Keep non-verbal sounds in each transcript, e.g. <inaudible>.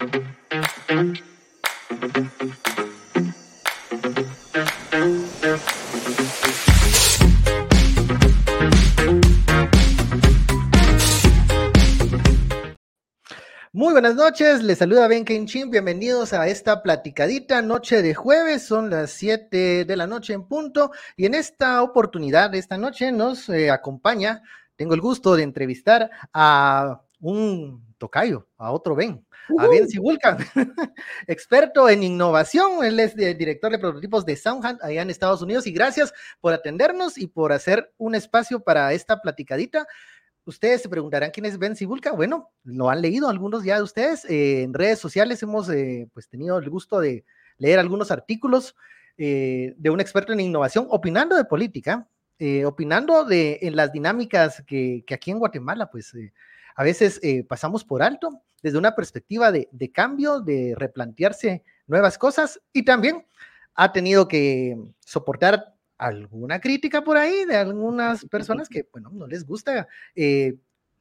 Muy buenas noches, les saluda Ben Kenchin, bienvenidos a esta platicadita noche de jueves, son las 7 de la noche en punto y en esta oportunidad, esta noche nos eh, acompaña, tengo el gusto de entrevistar a un tocayo, a otro Ben, a Ben Sibulcan, <laughs> experto en innovación, él es director de prototipos de SoundHand allá en Estados Unidos y gracias por atendernos y por hacer un espacio para esta platicadita. Ustedes se preguntarán quién es Ben Sibulka. Bueno, lo han leído algunos ya de ustedes. Eh, en redes sociales hemos eh, pues tenido el gusto de leer algunos artículos eh, de un experto en innovación opinando de política, opinando de en las dinámicas que, que aquí en Guatemala pues a veces pasamos por alto desde una perspectiva de, de cambio, de replantearse nuevas cosas y también ha tenido que soportar alguna crítica por ahí de algunas personas que, bueno, no les gusta eh,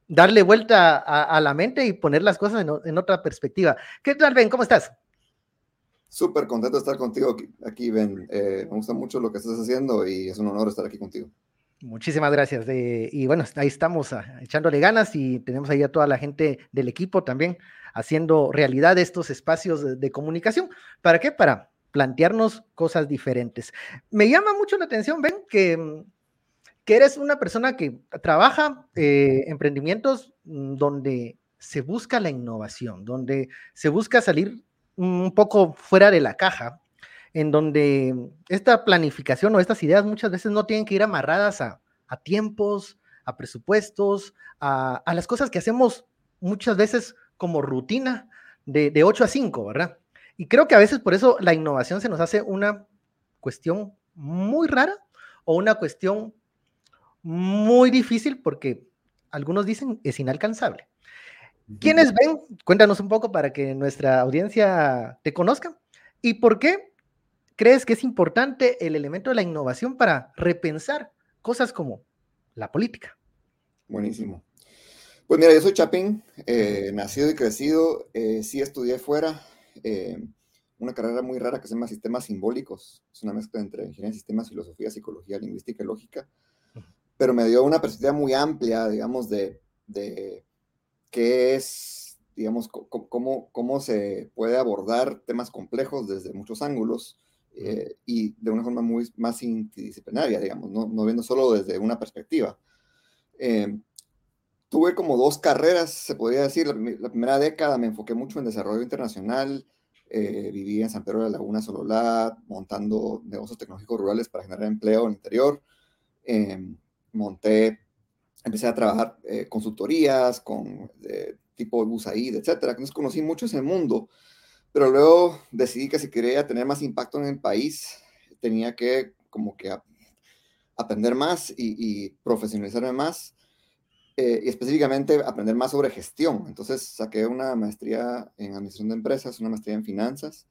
darle vuelta a, la mente y poner las cosas en, otra perspectiva. ¿Qué tal, Ben? ¿Cómo estás? Súper contento de estar contigo aquí, Ben. Eh, me gusta mucho lo que estás haciendo y es un honor estar aquí contigo. Muchísimas gracias. y bueno, ahí estamos ah, echándole ganas y tenemos ahí a toda la gente del equipo también haciendo realidad estos espacios de comunicación. ¿Para qué? Para plantearnos cosas diferentes. Me llama mucho la atención, ven, que, mm, que eres una persona que trabaja eh, emprendimientos mm, donde se busca la innovación, donde se busca salir un poco fuera de la caja, en donde esta planificación o estas ideas muchas veces no tienen que ir amarradas a, tiempos, a presupuestos, a, las cosas que hacemos muchas veces como rutina de, de 8 a 5, ¿verdad? Y creo que a veces por eso la innovación se nos hace una cuestión muy rara o una cuestión muy difícil porque algunos dicen es inalcanzable. ¿Quiénes ven? Cuéntanos un poco para que nuestra audiencia te conozca. ¿Y por qué crees que es importante el elemento de la innovación para repensar cosas como la política? Buenísimo. Pues mira, yo soy Chapín, eh, nacido y crecido, eh, sí estudié fuera, eh, una carrera muy rara que se llama Sistemas Simbólicos. Es una mezcla entre ingeniería de sistemas, filosofía, psicología, lingüística y lógica. Pero me dio una perspectiva muy amplia, digamos, de, de qué es, digamos, cómo, cómo se puede abordar temas complejos desde muchos ángulos eh, y de una forma muy más interdisciplinaria, digamos, no, no viendo solo desde una perspectiva. Eh, tuve como dos carreras, se podría decir. La, primera década me enfoqué mucho en desarrollo internacional. Eh, viví en San Pedro de la Laguna, Sololá, montando negocios tecnológicos rurales para generar empleo en el interior. Em, monté, empecé a trabajar eh, consultorías con tipo USAID, etcétera. Entonces conocí mucho ese mundo, pero luego decidí que si quería tener más impacto en el país, tenía que como que aprender más y, profesionalizarme más eh, y específicamente aprender más sobre gestión. Entonces saqué una maestría en administración de empresas, una maestría en finanzas,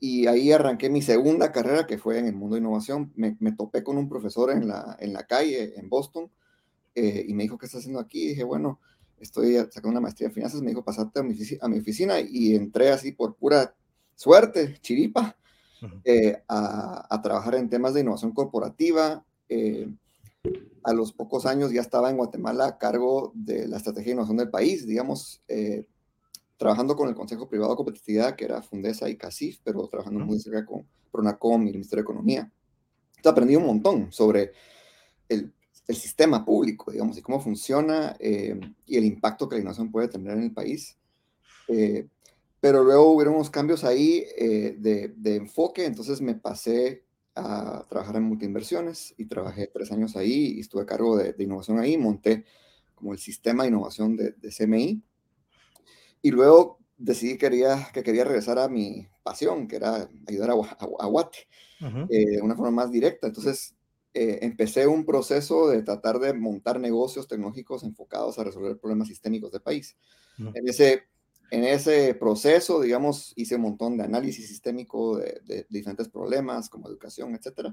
y ahí arranqué mi segunda carrera que fue en el mundo de innovación. Me, me topé con un profesor en la, en la calle en Boston eh, y me dijo, ¿qué estás haciendo aquí? Y dije, bueno, estoy sacando una maestría en finanzas. Me dijo, pasate a mi, a mi oficina y entré así por pura suerte, chiripa, eh, a, a, trabajar en temas de innovación corporativa a los pocos años ya estaba en Guatemala a cargo de la estrategia de innovación del país, digamos, eh, trabajando con el Consejo Privado de Competitividad, que era Fundesa y CACIF, pero trabajando muy cerca con Pronacom y el Ministerio de Economía. Entonces aprendí un montón sobre el, el sistema público, digamos, y cómo funciona eh, y el impacto que la innovación puede tener en el país. Eh, pero luego hubo unos cambios ahí de, de, enfoque, entonces me pasé a trabajar en multiinversiones y trabajé tres años ahí y estuve a cargo de, innovación ahí, monté como el sistema de innovación de, CMI y luego decidí que quería, que quería regresar a mi pasión, que era ayudar a, a, Guate eh, de una forma más directa. Entonces eh, empecé un proceso de tratar de montar negocios tecnológicos enfocados a resolver problemas sistémicos del país. En ese en ese proceso, digamos, hice un montón de análisis sistémico de, diferentes problemas, como educación, etc.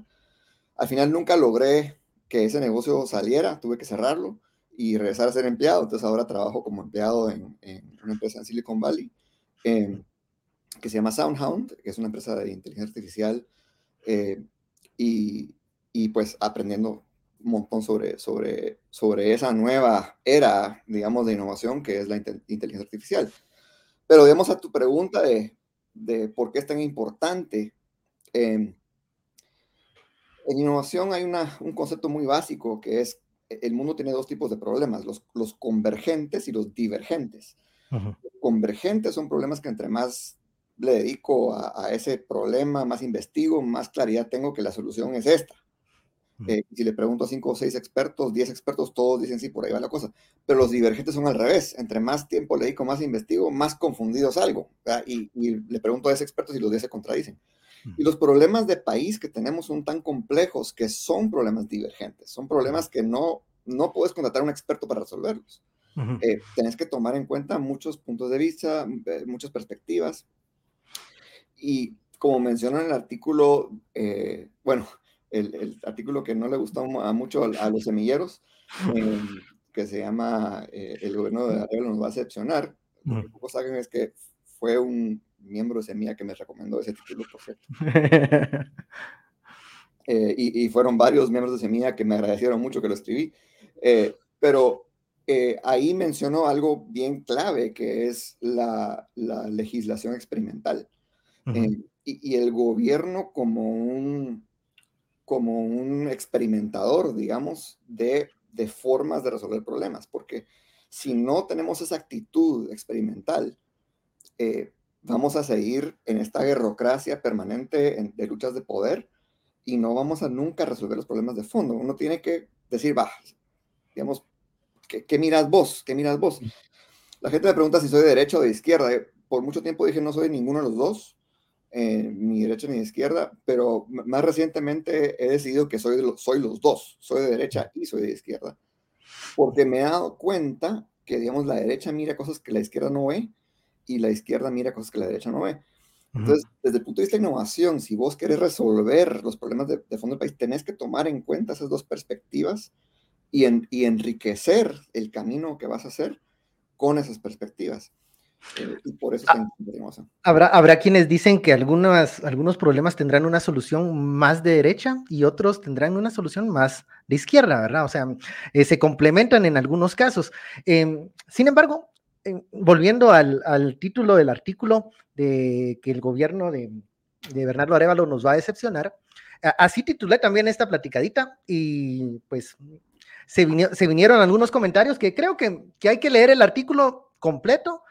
Al final nunca logré que ese negocio saliera, tuve que cerrarlo y regresar a ser empleado. Entonces ahora trabajo como empleado en, una empresa en Silicon Valley em, que se llama SoundHound, que es una empresa de inteligencia artificial, eh, y, y, pues aprendiendo un montón sobre, sobre, sobre esa nueva era, digamos, de innovación que es la inteligencia artificial. Pero digamos a tu pregunta de, de por qué es tan importante. Eh, en innovación hay una, un concepto muy básico que es, el mundo tiene dos tipos de problemas, los, los convergentes y los divergentes. Convergentes son problemas que entre más le dedico a, ese problema, más investigo, más claridad tengo que la solución es esta. Eh, si le pregunto a cinco o seis expertos, diez expertos, todos dicen sí, por ahí va la cosa. Pero los divergentes son al revés. Entre más tiempo le dedico, más investigo, más confundido salgo. Y, y, le pregunto a ese experto y los diez se contradicen. Y los problemas de país que tenemos son tan complejos que son problemas divergentes. Son problemas que no, no puedes contratar a un experto para resolverlos. Eh, tenés que tomar en cuenta muchos puntos de vista, eh, muchas perspectivas. Y como menciona en el artículo, bueno, el, artículo que no le gustó a mucho a, los semilleros, em, que se llama eh, El gobierno de Arevalo nos va a decepcionar. Lo que pocos saben es que fue un miembro de Semilla que me recomendó ese título, por cierto. <laughs> Eh, y, fueron varios miembros de Semilla que me agradecieron mucho que lo escribí. Eh, pero ahí mencionó algo bien clave, que es la, la legislación experimental. y, y, el gobierno como un como un experimentador, digamos, de, de formas de resolver problemas, porque si no tenemos esa actitud experimental, eh, vamos a seguir en esta guerrocracia permanente de luchas de poder y no vamos a nunca resolver los problemas de fondo. Uno tiene que decir, va, digamos, ¿qué, ¿qué, miras vos? ¿Qué miras vos? La gente me pregunta si soy de derecha o de izquierda. Por mucho tiempo dije no soy ninguno de los dos ni derecha ni izquierda, pero más recientemente he decidido que soy, soy los dos, soy de derecha y soy de izquierda, porque me he dado cuenta que, digamos, la derecha mira cosas que la izquierda no ve y la izquierda mira cosas que la derecha no ve. Entonces, desde el punto de vista de innovación, si vos querés resolver los problemas de, fondo del país, tenés que tomar en cuenta esas dos perspectivas y, y enriquecer el camino que vas a hacer con esas perspectivas. Eh, y por eso ah, habrá, habrá quienes dicen que algunas, algunos problemas tendrán una solución más de derecha y otros tendrán una solución más de izquierda, ¿verdad? O sea, eh, se complementan en algunos casos. Em, sin embargo, volviendo al, al, título del artículo de que el gobierno de, de Bernardo Arevalo nos va a decepcionar, así titulé también esta platicadita y pues se, se vinieron algunos comentarios que creo que, que hay que leer el artículo completo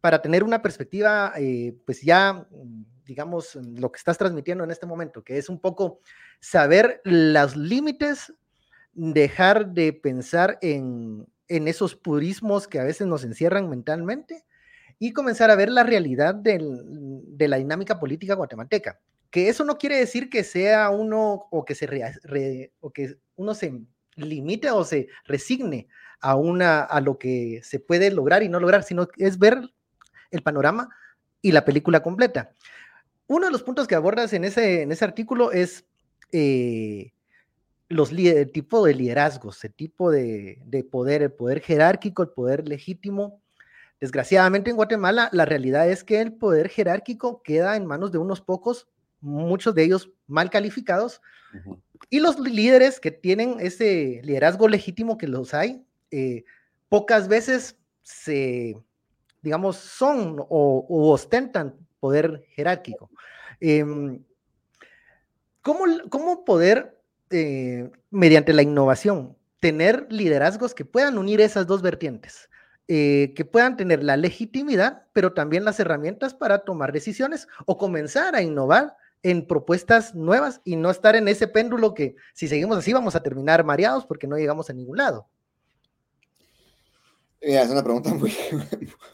para tener una perspectiva, eh, pues ya, mm, digamos, lo que estás transmitiendo en este momento, que es un poco saber los límites, dejar de pensar en, en esos purismos que a veces nos encierran mentalmente y comenzar a ver la realidad de la dinámica política guatemalteca. Que eso no quiere decir que sea uno o que, se o que uno se limite o se resigne a, una, a lo que se puede lograr y no lograr, sino es ver el panorama y la película completa. Uno de los puntos que abordas en ese, en ese artículo es eh, los, el tipo de liderazgos, el tipo de, poder, el poder jerárquico, el poder legítimo. Desgraciadamente en Guatemala la realidad es que el poder jerárquico queda en manos de unos pocos, muchos de ellos mal calificados, y los líderes que tienen ese liderazgo legítimo que los hay, eh, pocas veces se, digamos, son o, ostentan poder jerárquico. Em, ¿cómo, poder, eh, mediante la innovación, tener liderazgos que puedan unir esas dos vertientes? Eh, que puedan tener la legitimidad, pero también las herramientas para tomar decisiones o comenzar a innovar en propuestas nuevas y no estar en ese péndulo que si seguimos así vamos a terminar mareados porque no llegamos a ningún lado es una pregunta <laughs> muy,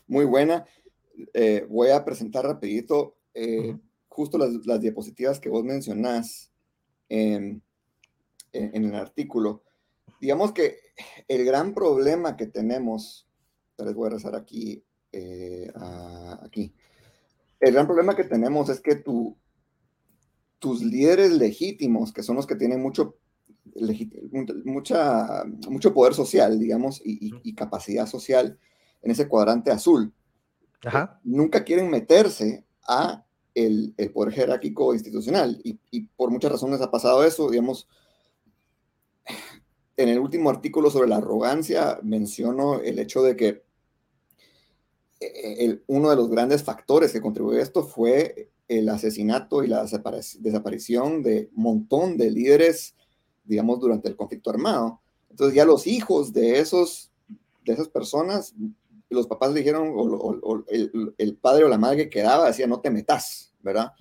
muy buena. Eh, voy a presentar rapidito eh, justo las, diapositivas que vos mencionás en, en, el artículo. Digamos que el gran problema que tenemos, les voy a rezar aquí, eh, aquí. El gran problema que tenemos es que tu, tus líderes legítimos, que son los que tienen mucho mucha, mucho poder social, digamos, y, capacidad social en ese cuadrante azul. nunca quieren meterse a el, el poder jerárquico institucional. Y, y, por muchas razones ha pasado eso, digamos. En el último artículo sobre la arrogancia menciono el hecho de que el, uno de los grandes factores que contribuyó a esto fue el asesinato y la desaparición de un montón de líderes, digamos, durante el conflicto armado. Entonces ya los hijos de, esos, de esas personas, los papás le dijeron, o, el, padre o la madre que quedaba decía, no te metas, ¿verdad?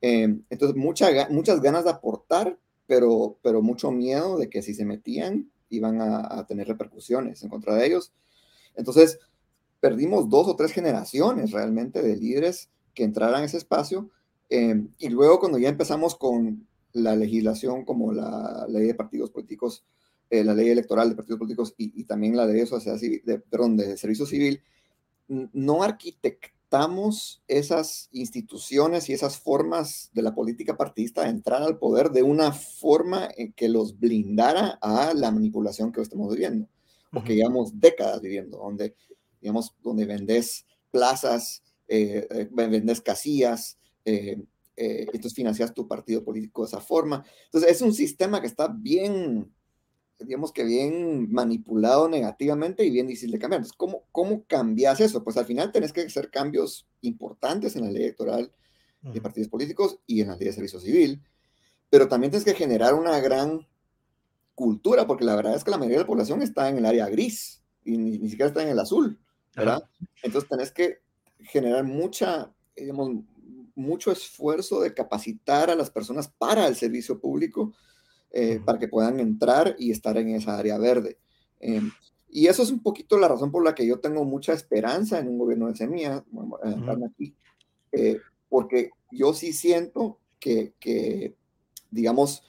Eh, entonces mucha, muchas ganas de aportar, pero, pero mucho miedo de que si se metían iban a, a tener repercusiones en contra de ellos. Entonces, perdimos dos o tres generaciones realmente de líderes que entraran a ese espacio. Em, y luego cuando ya empezamos con la legislación como la ley de partidos políticos, eh, la ley electoral de partidos políticos y, también la de, sociedad civil, de, perdón, de servicio civil, no arquitectamos esas instituciones y esas formas de la política partidista de entrar al poder de una forma en que los blindara a la manipulación que estamos viviendo, o que llevamos décadas viviendo, donde digamos, donde vendes plazas, eh, eh, vendes casillas, eh, entonces financias tu partido político de esa forma. Entonces es un sistema que está bien, digamos que bien manipulado negativamente y bien difícil de cambiar. Entonces, ¿cómo, cómo cambias eso? Pues al final tenés que hacer cambios importantes en la ley electoral de partidos políticos y en la ley de servicio civil, pero también tienes que generar una gran cultura, porque la verdad es que la mayoría de la población está en el área gris y ni siquiera está en el azul. ¿verdad? Entonces tenés que generar mucha, digamos, mucho esfuerzo de capacitar a las personas para el servicio público, eh, para que puedan entrar y estar en esa área verde. Em, y eso es un poquito la razón por la que yo tengo mucha esperanza en un gobierno de semilla, aquí, eh, porque yo sí siento que, que digamos,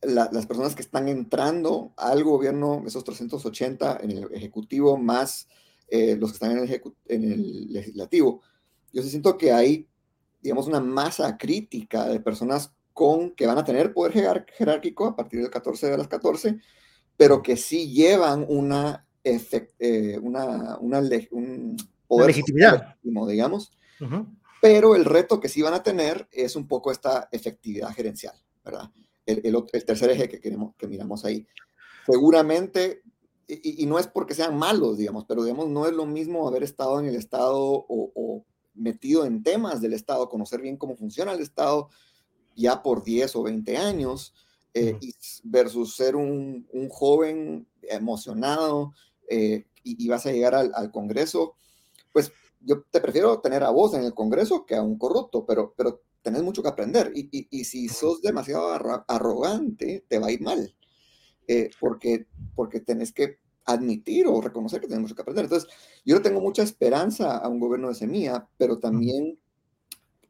las personas que están entrando al gobierno, esos 380 en el Ejecutivo, más eh, los que están en el, en el legislativo. Yo sí siento que hay, digamos, una masa crítica de personas con que van a tener poder jerárquico a partir del 14 de las 14, pero que sí llevan una, eh, una, una un poder legitimidad, digamos. Pero el reto que sí van a tener es un poco esta efectividad gerencial, ¿verdad? El, el, el tercer eje que, queremos, que miramos ahí. Seguramente y, no es porque sean malos, digamos, pero digamos, no es lo mismo haber estado en el Estado o, metido en temas del Estado, conocer bien cómo funciona el Estado ya por 10 o 20 años, eh, versus ser un, un joven emocionado eh, y, vas a llegar al, al, Congreso, pues yo te prefiero tener a vos en el Congreso que a un corrupto, pero, pero tenés mucho que aprender. Y, y, y si sos demasiado arrogante, te va a ir mal. Eh, porque, porque tenés que admitir o reconocer que tenemos que aprender. Entonces, yo no tengo mucha esperanza a un gobierno de semilla, pero también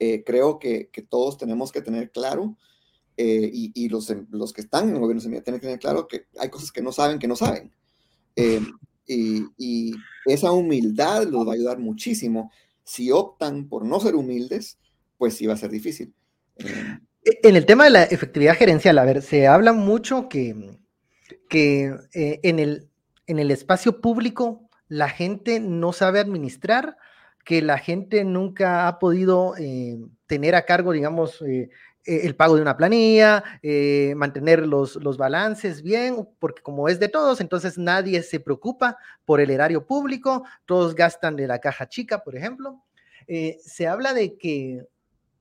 eh, creo que, que, todos tenemos que tener claro, eh, y, y, los, los que están en el gobierno de semilla tienen que tener claro que hay cosas que no saben que no saben. y, y, esa humildad los va a ayudar muchísimo. Si optan por no ser humildes, pues sí va a ser difícil. En el tema de la efectividad gerencial, a ver, se habla mucho que que eh, en, el, en el espacio público la gente no sabe administrar, que la gente nunca ha podido eh, tener a cargo, digamos, eh, el pago de una planilla, mantener los, los balances bien, porque como es de todos, entonces nadie se preocupa por el erario público, todos gastan de la caja chica, por ejemplo. se habla de que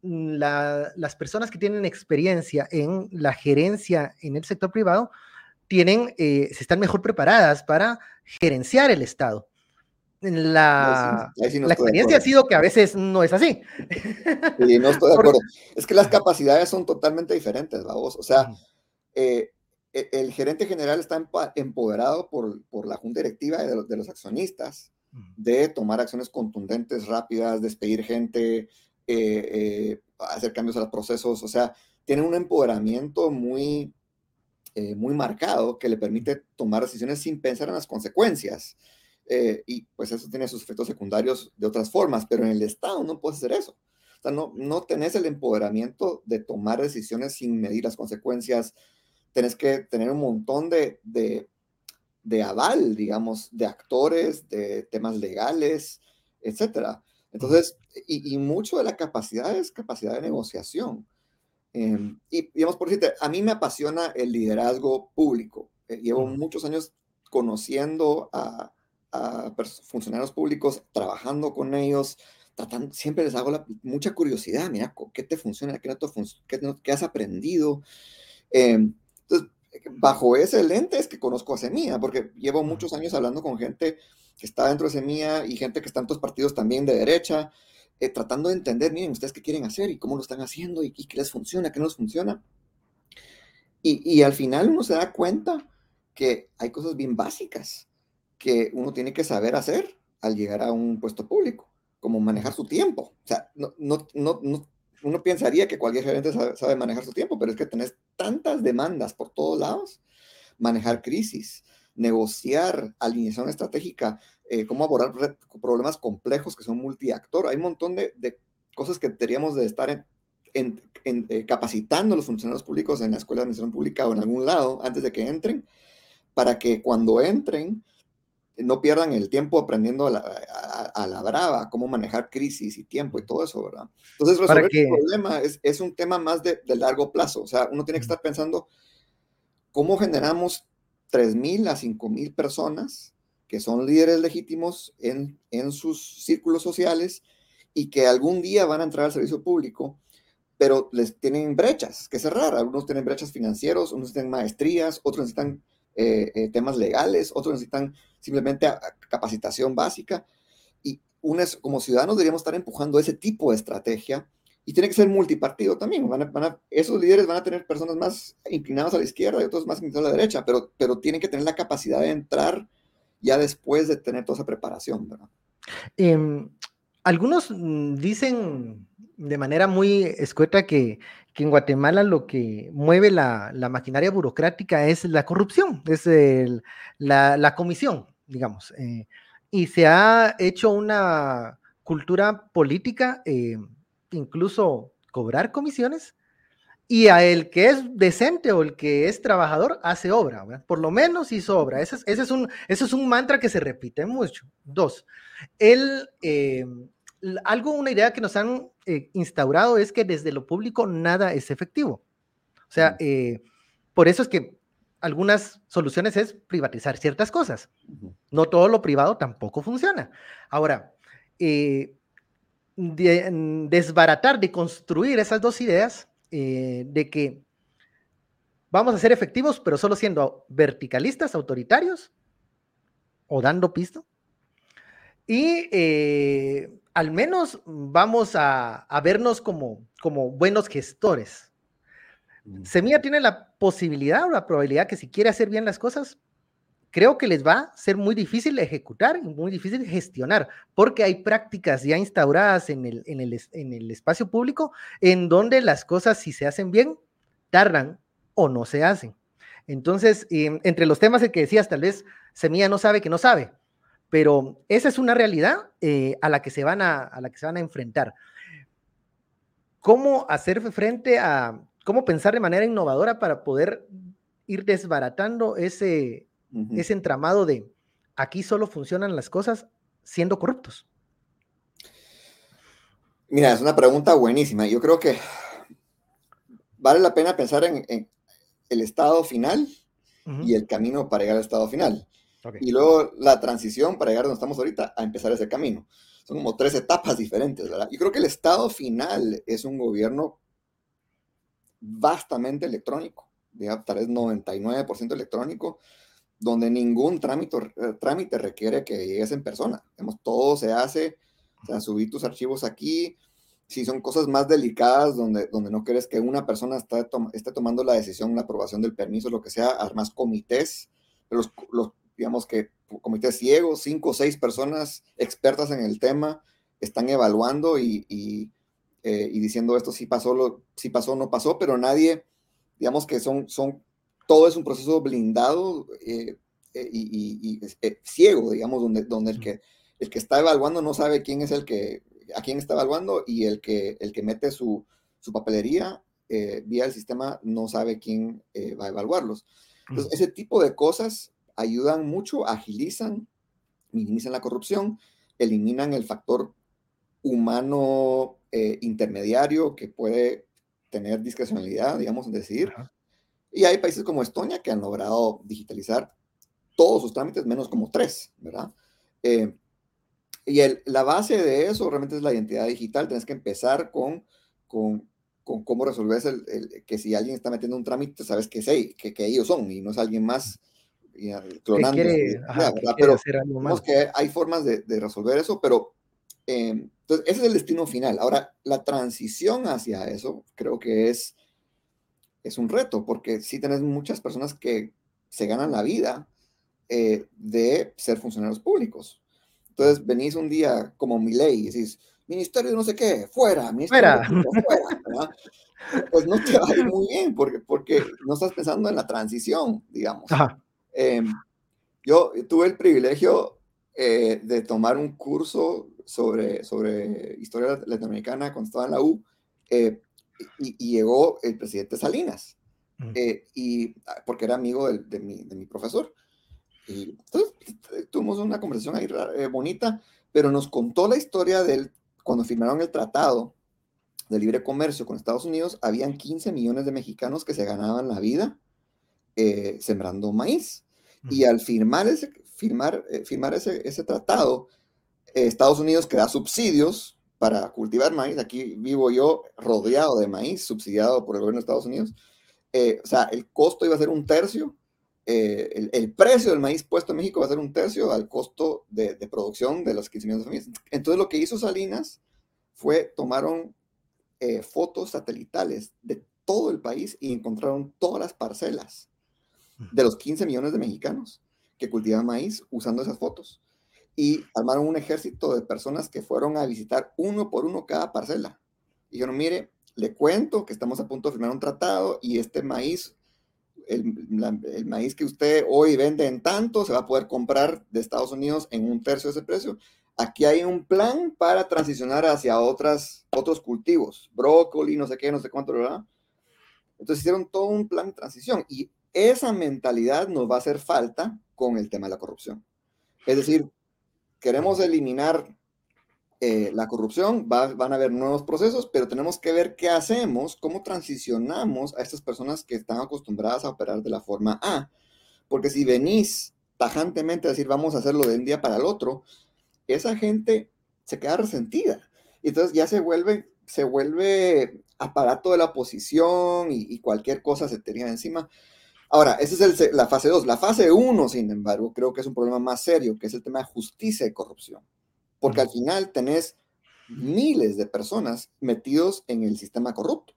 las personas que tienen experiencia en la gerencia en el sector privado tienen, eh, se están mejor preparadas para gerenciar el Estado. La, la experiencia ha sido que a veces no es así. Sí, no estoy de acuerdo. Es que las capacidades son totalmente diferentes, vamos. O sea, eh, e, el gerente general está empoderado por, por la junta directiva de, de, los accionistas de tomar acciones contundentes, rápidas, despedir gente, eh, hacer cambios a los procesos. O sea, tiene un empoderamiento muy, eh, muy marcado que le permite tomar decisiones sin pensar en las consecuencias. Eh, y pues eso tiene sus efectos secundarios de otras formas, pero en el Estado no puedes hacer eso. O sea, no, no tenés el empoderamiento de tomar decisiones sin medir las consecuencias. Tenés que tener un montón de, de, de aval, digamos, de actores, de temas legales, etcétera. Entonces, y, mucho de la capacidad es capacidad de negociación. Em, y digamos, por decirte, a mí me apasiona el liderazgo público. Eh, llevo muchos años conociendo a, funcionarios públicos, trabajando con ellos, tratando, siempre les hago mucha curiosidad, mira, ¿qué te funciona? ¿Qué, no te qué, qué has aprendido? Em, entonces, bajo ese lente es que conozco a Semilla, porque llevo muchos años hablando con gente que está dentro de Semilla y gente que está en otros partidos también de derecha, eh, tratando de entender, miren, ustedes qué quieren hacer y cómo lo están haciendo y, qué les funciona, qué no les funciona. Y, y, al final uno se da cuenta que hay cosas bien básicas que uno tiene que saber hacer al llegar a un puesto público, como manejar su tiempo. O sea, no, no, no, no uno pensaría que cualquier gerente sabe, manejar su tiempo, pero es que tenés tantas demandas por todos lados, manejar crisis, negociar, alineación estratégica, eh, cómo abordar problemas complejos que son multiactor. Hay un montón de, cosas que deberíamos de estar en, eh, capacitando a los funcionarios públicos en la escuela de administración pública o en algún lado antes de que entren, para que cuando entren no pierdan el tiempo aprendiendo a la, brava, cómo manejar crisis y tiempo y todo eso, ¿verdad? Entonces, resolver el problema es, un tema más de, largo plazo. O sea, uno tiene que estar pensando cómo generamos 3.000 a 5.000 personas que son líderes legítimos en, en sus círculos sociales y que algún día van a entrar al servicio público, pero les tienen brechas que cerrar. Algunos tienen brechas financieros, unos tienen maestrías, otros necesitan eh, eh, temas legales, otros necesitan simplemente capacitación básica. Y como ciudadanos deberíamos estar empujando ese tipo de estrategia y tiene que ser multipartido también. Van esos líderes van a tener personas más inclinadas a la izquierda y otros más inclinados a la derecha, pero, pero tienen que tener la capacidad de entrar ya después de tener toda esa preparación. Em, algunos mm, dicen de manera muy escueta que que en Guatemala lo que mueve la, maquinaria burocrática es la corrupción, es la, comisión, digamos. Eh, y se ha hecho una cultura política, eh, incluso cobrar comisiones, y a el que es decente o el que es trabajador hace obra, por lo menos hizo obra. Ese es, un, ese es un mantra que se repite mucho. Dos, el, eh, algo, una idea que nos han eh, instaurado es que desde lo público nada es efectivo. O sea, eh, por eso es que algunas soluciones es privatizar ciertas cosas. No todo lo privado tampoco funciona. Ahora, eh, desbaratar, de construir esas dos ideas de que vamos a ser efectivos, pero solo siendo verticalistas, autoritarios o dando pisto. Y al menos vamos a, vernos como, como buenos gestores. Mm. Semilla tiene la posibilidad o la probabilidad que si quiere hacer bien las cosas, creo que les va a ser muy difícil ejecutar y muy difícil gestionar, porque hay prácticas ya instauradas en el, en el, espacio público en donde las cosas, si se hacen bien, tardan o no se hacen. Entonces, em, entre los temas que decías, tal vez Semilla no sabe que no sabe pero esa es una realidad eh, a, la que se van a, a la que se van a enfrentar. ¿Cómo hacer frente a, cómo pensar de manera innovadora para poder ir desbaratando ese, ese entramado de aquí solo funcionan las cosas siendo corruptos? Mira, es una pregunta buenísima. Yo creo que vale la pena pensar en, el estado final y el camino para llegar al estado final. Y luego la transición para llegar donde estamos ahorita a empezar ese camino. Son como tres etapas diferentes, ¿verdad? Yo creo que el estado final es un gobierno vastamente electrónico, digamos, tal vez 99% electrónico, donde ningún trámite, eh, trámite requiere que llegues en persona. Digamos, todo se hace, o sea, subir tus archivos aquí. Si son cosas más delicadas donde, donde no quieres que una persona esté, esté tomando la decisión, la aprobación del permiso, lo que sea, armas comités. Los, los digamos que comité ciego, cinco o seis personas expertas en el tema están evaluando y, y, eh, diciendo esto sí pasó, lo, sí pasó, no pasó, pero nadie, digamos que son, son todo es un proceso blindado eh, eh, y, ciego, digamos, donde, donde el, que, el que está evaluando no sabe quién es el que, a quién está evaluando y el que, el que mete su, su papelería vía el sistema no sabe quién va a evaluarlos. Entonces, ese tipo de cosas ayudan mucho, agilizan, minimizan la corrupción, eliminan el factor humano eh, intermediario que puede tener discrecionalidad, digamos, en decidir. Y hay países como Estonia que han logrado digitalizar todos sus trámites, menos como tres, ¿verdad? Eh, y el, la base de eso realmente es la identidad digital. Tienes que empezar con, con, con cómo resolver el, que si alguien está metiendo un trámite, sabes que, es, que, que ellos son y no es alguien más clonando. Quiere, pero que hay formas de, de resolver eso, pero eh, entonces ese es el destino final. Ahora, la transición hacia eso creo que es, es un reto, porque si tenés muchas personas que se ganan la vida eh, de ser funcionarios públicos. Entonces venís un día como mi ley y decís, ministerio de no sé qué, fuera, ministerio fuera, fuera pues no te va a ir muy bien porque, porque no estás pensando en la transición, digamos. Em, yo tuve el privilegio eh, de tomar un curso sobre, sobre historia latinoamericana cuando estaba en la U eh, y, llegó el presidente Salinas, eh, y, ah, porque era amigo de, de, mi, de mi profesor. Y entonces tuvimos una conversación ahí bonita, pero nos contó la historia del cuando firmaron el tratado de libre comercio con Estados Unidos, habían 15 millones de mexicanos que se ganaban la vida eh, sembrando maíz. Y al firmar ese, firmar, eh, firmar ese, ese tratado, eh, Estados Unidos que da subsidios para cultivar maíz. Aquí vivo yo rodeado de maíz, subsidiado por el gobierno de Estados Unidos. o sea, el costo iba a ser un tercio. El, el, precio del maíz puesto en México va a ser un tercio al costo de, de producción de los 15 millones de familias. Entonces, lo que hizo Salinas fue tomaron eh, fotos satelitales de todo el país y encontraron todas las parcelas de los 15 millones de mexicanos que cultivan maíz usando esas fotos. Y armaron un ejército de personas que fueron a visitar uno por uno cada parcela. Y dijeron, mire, le cuento que estamos a punto de firmar un tratado y este maíz, el, el, maíz que usted hoy vende en tanto, se va a poder comprar de Estados Unidos en un tercio de ese precio aquí hay un plan para transicionar hacia otras, otros cultivos, brócoli, no sé qué, no sé cuánto, ¿verdad? Entonces hicieron todo un plan de transición y esa mentalidad nos va a hacer falta con el tema de la corrupción. Es decir, queremos eliminar eh, la corrupción, van a haber nuevos procesos, pero tenemos que ver qué hacemos, cómo transicionamos a estas personas que están acostumbradas a operar de la forma A. Porque si venís tajantemente a decir vamos a hacerlo de un día para el otro, esa gente se queda resentida. Y entonces ya se vuelve, se vuelve aparato de la oposición y, cualquier cosa se tenía encima. Ahora, esa es la fase 2. La fase 1, sin embargo, creo que es un problema más serio, que es el tema de justicia y corrupción. Porque al final tenés miles de personas metidos en el sistema corrupto.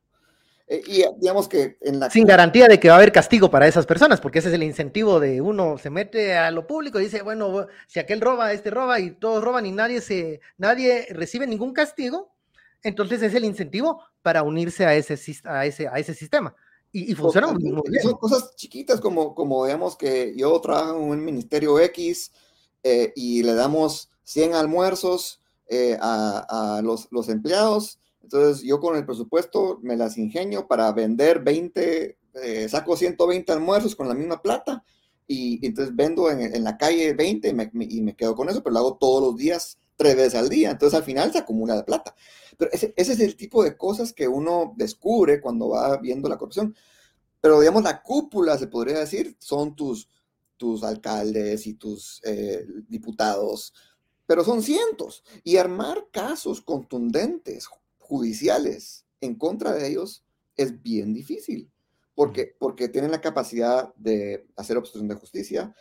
Eh, y digamos que en la... Sin garantía de que va a haber castigo para esas personas, porque ese es el incentivo de uno, se mete a lo público y dice, bueno, si aquel roba, este roba y todos roban y nadie, se, nadie recibe ningún castigo, entonces es el incentivo para unirse a ese, a ese, a ese sistema. Y, funciona muy, bien. Son cosas chiquitas como, como digamos que yo trabajo en un ministerio X eh, y le damos 100 almuerzos eh, a, a los, los empleados entonces yo con el presupuesto me las ingenio para vender 20, eh, saco 120 almuerzos con la misma plata y, entonces vendo en, la calle 20 y me, quedo con eso, pero lo hago todos los días, tres veces al día. Entonces al final se acumula la plata. Pero ese, ese es el tipo de cosas que uno descubre cuando va viendo la corrupción. Pero digamos, la cúpula, se podría decir, son tus, tus alcaldes y tus eh, diputados, pero son cientos. Y armar casos contundentes, judiciales en contra de ellos es bien difícil, porque, porque tienen la capacidad de hacer obstrucción de justicia,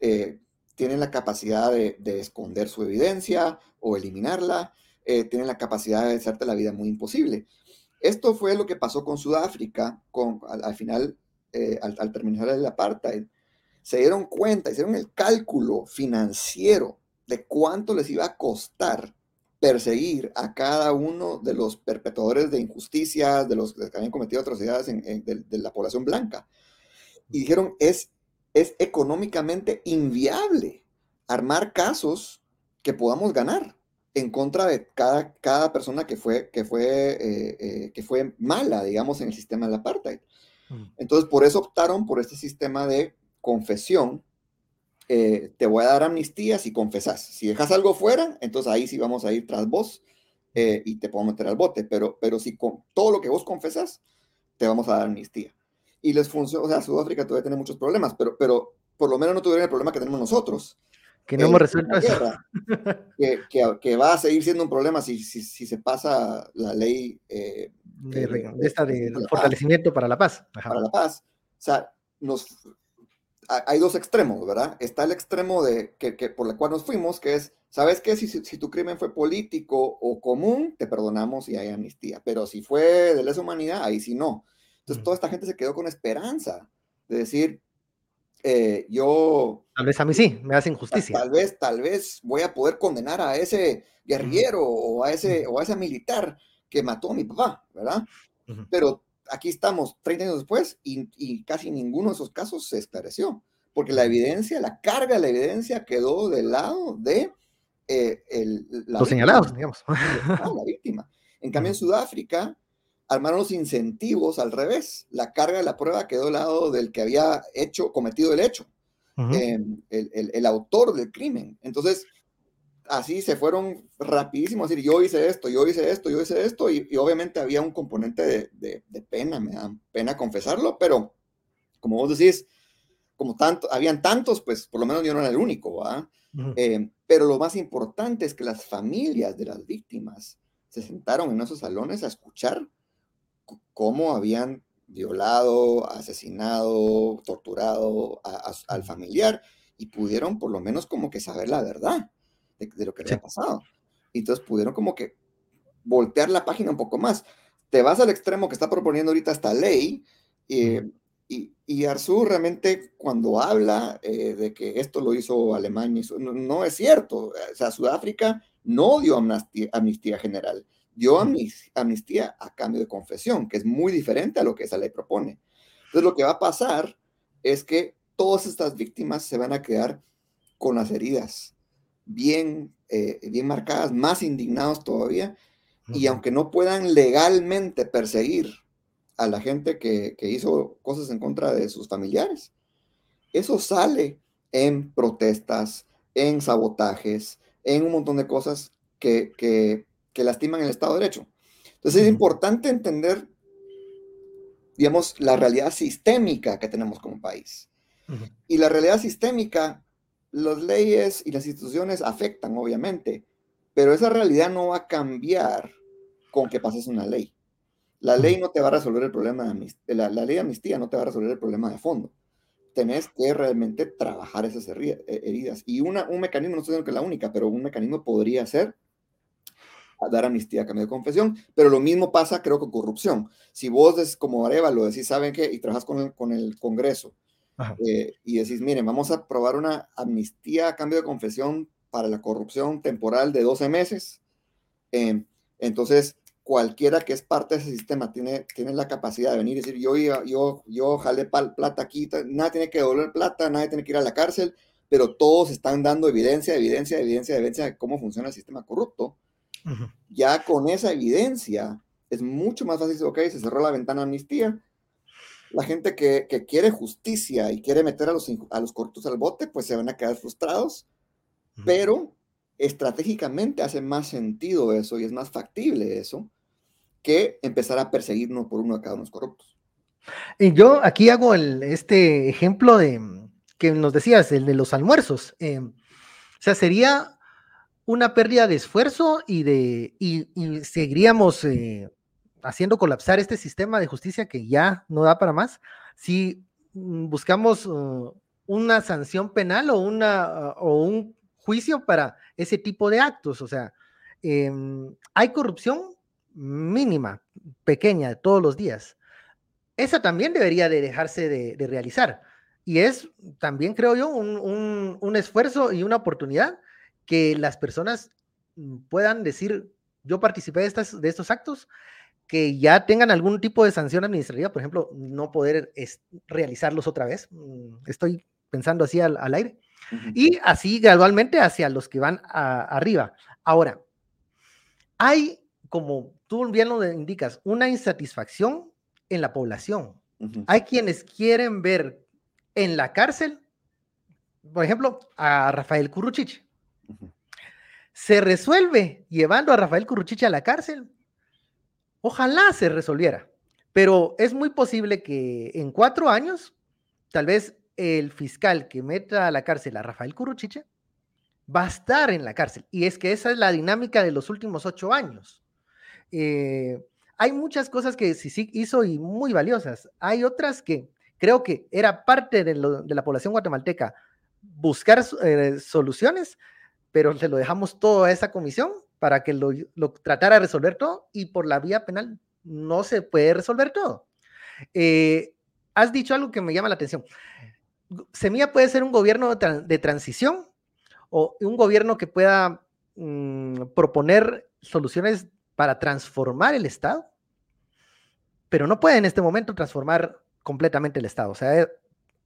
eh, tienen la capacidad de, esconder su evidencia o eliminarla, eh, tienen la capacidad de hacerte la vida muy imposible. Esto fue lo que pasó con Sudáfrica con, al, final, eh, al, terminar el apartheid. Se dieron cuenta, hicieron el cálculo financiero de cuánto les iba a costar perseguir a cada uno de los perpetradores de injusticias, de los que habían cometido atrocidades de, la población blanca. Y dijeron, es, es económicamente inviable armar casos que podamos ganar en contra de cada, cada persona que fue, que, fue, eh, eh, que fue mala, digamos, en el sistema del apartheid. Mm. Entonces, por eso optaron por este sistema de confesión eh, te voy a dar amnistía si confesas. Si dejas algo fuera, entonces ahí sí vamos a ir tras vos y te podemos meter al bote. Pero, pero si con todo lo que vos confesas, te vamos a dar amnistía. Y les funciona, o sea, Sudáfrica todavía tiene muchos problemas, pero, pero por lo menos no tuvieron el problema que tenemos nosotros. Que no hemos resuelto eso. <laughs> que, que, va a seguir siendo un problema si, si, si se pasa la ley eh, de, esta de, fortalecimiento para la paz. Para la paz. O sea, nos, hay dos extremos, ¿verdad? Está el extremo de que, por el cual nos fuimos, que es, ¿sabes qué? Si, si, tu crimen fue político o común, te perdonamos y hay amnistía. Pero si fue de lesa humanidad, ahí sí no. Entonces, toda esta gente se quedó con esperanza de decir, eh, yo... Tal vez a mí sí, me hacen justicia. Tal, vez, tal vez voy a poder condenar a ese guerrillero o, a ese, o a ese militar que mató a mi papá, ¿verdad? Pero aquí estamos 30 años después y, casi ninguno de esos casos se esclareció, porque la evidencia, la carga de la evidencia quedó del lado de eh, los señalados, digamos. La víctima. En cambio, en Sudáfrica armaron los incentivos al revés. La carga de la prueba quedó del lado del que había hecho, cometido el hecho, el, el, autor del crimen. Entonces, así se fueron rapidísimo a decir, yo hice esto, yo hice esto, yo hice esto, y, obviamente había un componente de, pena, me da pena confesarlo, pero como vos decís, como tanto, habían tantos, pues por lo menos yo no era el único, ¿va? Eh, pero lo más importante es que las familias de las víctimas se sentaron en esos salones a escuchar cómo habían violado, asesinado, torturado al familiar y pudieron por lo menos como que saber la verdad de, lo que había pasado. Y entonces pudieron como que voltear la página un poco más. Te vas al extremo que está proponiendo ahorita esta ley eh, y, y Arzú realmente cuando habla eh, de que esto lo hizo Alemania, no, es cierto. O sea, Sudáfrica no dio amnistía, general, dio amnistía a cambio de confesión, que es muy diferente a lo que esa ley propone. Entonces lo que va a pasar es que todas estas víctimas se van a quedar con las heridas bien, eh, bien marcadas, más indignados todavía, y aunque no puedan legalmente perseguir a la gente que, hizo cosas en contra de sus familiares, eso sale en protestas, en sabotajes, en un montón de cosas que, que, lastiman el Estado de Derecho. Entonces es importante entender, digamos, la realidad sistémica que tenemos como país. Y la realidad sistémica las leyes y las instituciones afectan, obviamente, pero esa realidad no va a cambiar con que pases una ley. La ley no te va a resolver el problema de amnistía, la, ley de amnistía no te va a resolver el problema de fondo. Tenés que realmente trabajar esas e, heridas. Y una, un mecanismo, no estoy diciendo que es la única, pero un mecanismo podría ser dar amnistía a cambio de confesión, pero lo mismo pasa creo con corrupción. Si vos como Areva lo decís, ¿saben qué? Y trabajas con el, con el Congreso eh, y decís, miren, vamos a probar una amnistía a cambio de confesión para la corrupción temporal de 12 meses. Em, entonces, cualquiera que es parte de ese sistema tiene, tiene la capacidad de venir y decir, yo, yo, yo jalé plata aquí, nada tiene que devolver plata, nadie tiene que ir a la cárcel, pero todos están dando evidencia, evidencia, evidencia, evidencia de cómo funciona el sistema corrupto. Ya con esa evidencia es mucho más fácil, ok, se cerró la ventana de amnistía, la gente que, quiere justicia y quiere meter a los, a los corruptos al bote, pues se van a quedar frustrados, pero estratégicamente hace más sentido eso y es más factible eso que empezar a perseguirnos por uno de cada uno de los corruptos. Y yo aquí hago el, este ejemplo de que nos decías, el de los almuerzos. Eh, o sea, sería una pérdida de esfuerzo y de y, seguiríamos eh, haciendo colapsar este sistema de justicia que ya no da para más, si mm, buscamos uh, una sanción penal o, una, uh, o un juicio para ese tipo de actos. O sea, em, hay corrupción mínima, pequeña, todos los días. Esa también debería de dejarse de, realizar. Y es también, creo yo, un, un, esfuerzo y una oportunidad que las personas mm, puedan decir, yo participé de, estas, de estos actos que ya tengan algún tipo de sanción administrativa, por ejemplo, no poder realizarlos otra vez. Mm, estoy pensando así al, aire. Y así gradualmente hacia los que van arriba. Ahora, hay, como tú bien lo indicas, una insatisfacción en la población. Hay quienes quieren ver en la cárcel por ejemplo, a Rafael Curruchiche. Se resuelve llevando a Rafael Curruchiche a la cárcel. Ojalá se resolviera, pero es muy posible que en cuatro años, tal vez el fiscal que meta a la cárcel a Rafael Curruchiche va a estar en la cárcel. Y es que esa es la dinámica de los últimos ocho años. Eh, hay muchas cosas que sí hizo y muy valiosas. Hay otras que creo que era parte de, la población guatemalteca buscar eh, soluciones, pero se lo dejamos todo a esa comisión para que lo, tratara de resolver todo y por la vía penal no se puede resolver todo. Eh, has dicho algo que me llama la atención. Semilla puede ser un gobierno de, transición o un gobierno que pueda mm, proponer soluciones para transformar el Estado, pero no puede en este momento transformar completamente el Estado. O sea, eh,